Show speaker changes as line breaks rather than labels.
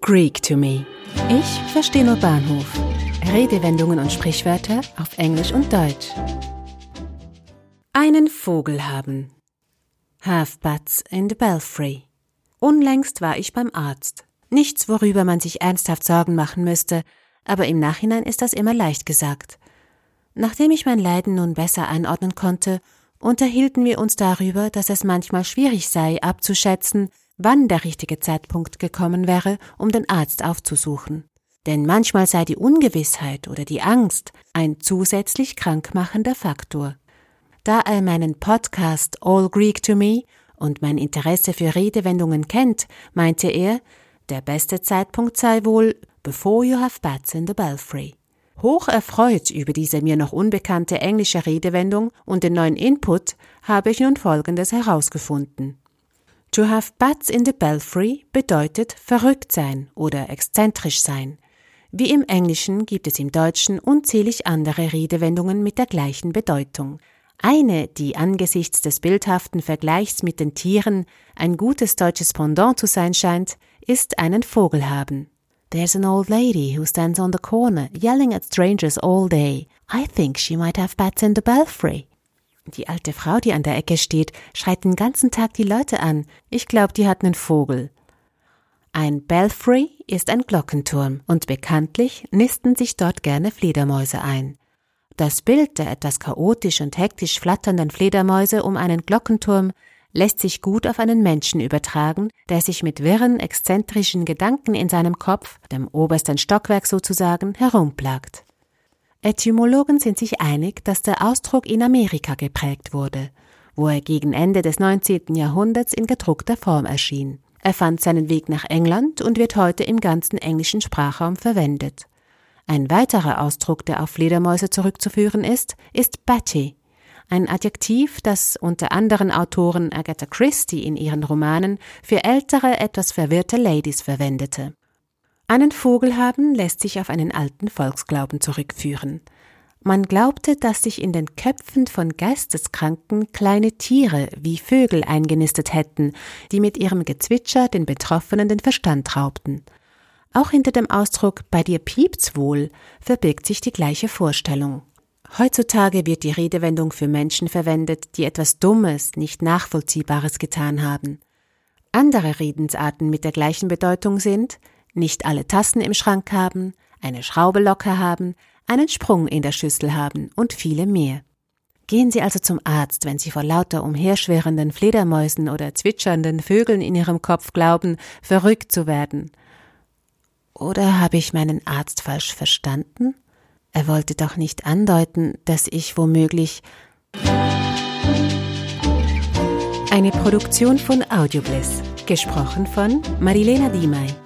Greek to me. Ich verstehe nur Bahnhof. Redewendungen und Sprichwörter auf Englisch und Deutsch. Einen Vogel haben. Have butts in the belfry. Unlängst war ich beim Arzt. Nichts, worüber man sich ernsthaft Sorgen machen müsste, aber im Nachhinein ist das immer leicht gesagt. Nachdem ich mein Leiden nun besser einordnen konnte, unterhielten wir uns darüber, dass es manchmal schwierig sei, abzuschätzen, wann der richtige Zeitpunkt gekommen wäre, um den Arzt aufzusuchen. Denn manchmal sei die Ungewissheit oder die Angst ein zusätzlich krankmachender Faktor. Da er meinen Podcast All Greek to Me und mein Interesse für Redewendungen kennt, meinte er, der beste Zeitpunkt sei wohl Before you have bats in the belfry. Hoch erfreut über diese mir noch unbekannte englische Redewendung und den neuen Input habe ich nun Folgendes herausgefunden. To have bats in the belfry bedeutet verrückt sein oder exzentrisch sein. Wie im Englischen gibt es im Deutschen unzählig andere Redewendungen mit der gleichen Bedeutung. Eine, die angesichts des bildhaften Vergleichs mit den Tieren ein gutes deutsches Pendant zu sein scheint, ist einen Vogel haben. There's an old lady who stands on the corner yelling at strangers all day. I think she might have bats in the belfry. Die alte Frau, die an der Ecke steht, schreit den ganzen Tag die Leute an. Ich glaube, die hat einen Vogel. Ein Belfry ist ein Glockenturm und bekanntlich nisten sich dort gerne Fledermäuse ein. Das Bild der etwas chaotisch und hektisch flatternden Fledermäuse um einen Glockenturm lässt sich gut auf einen Menschen übertragen, der sich mit wirren, exzentrischen Gedanken in seinem Kopf, dem obersten Stockwerk sozusagen, herumplagt. Etymologen sind sich einig, dass der Ausdruck in Amerika geprägt wurde, wo er gegen Ende des 19. Jahrhunderts in gedruckter Form erschien. Er fand seinen Weg nach England und wird heute im ganzen englischen Sprachraum verwendet. Ein weiterer Ausdruck, der auf Fledermäuse zurückzuführen ist, ist Batty, ein Adjektiv, das unter anderen Autoren Agatha Christie in ihren Romanen für ältere, etwas verwirrte Ladies verwendete. Einen Vogel haben lässt sich auf einen alten Volksglauben zurückführen. Man glaubte, dass sich in den Köpfen von Geisteskranken kleine Tiere wie Vögel eingenistet hätten, die mit ihrem Gezwitscher den Betroffenen den Verstand raubten. Auch hinter dem Ausdruck bei dir piept's wohl verbirgt sich die gleiche Vorstellung. Heutzutage wird die Redewendung für Menschen verwendet, die etwas Dummes, nicht Nachvollziehbares getan haben. Andere Redensarten mit der gleichen Bedeutung sind nicht alle Tassen im Schrank haben, eine Schraube locker haben, einen Sprung in der Schüssel haben und viele mehr. Gehen Sie also zum Arzt, wenn Sie vor lauter umherschwirrenden Fledermäusen oder zwitschernden Vögeln in Ihrem Kopf glauben, verrückt zu werden. Oder habe ich meinen Arzt falsch verstanden? Er wollte doch nicht andeuten, dass ich womöglich eine Produktion von Audiobliss, gesprochen von Marilena Diemey.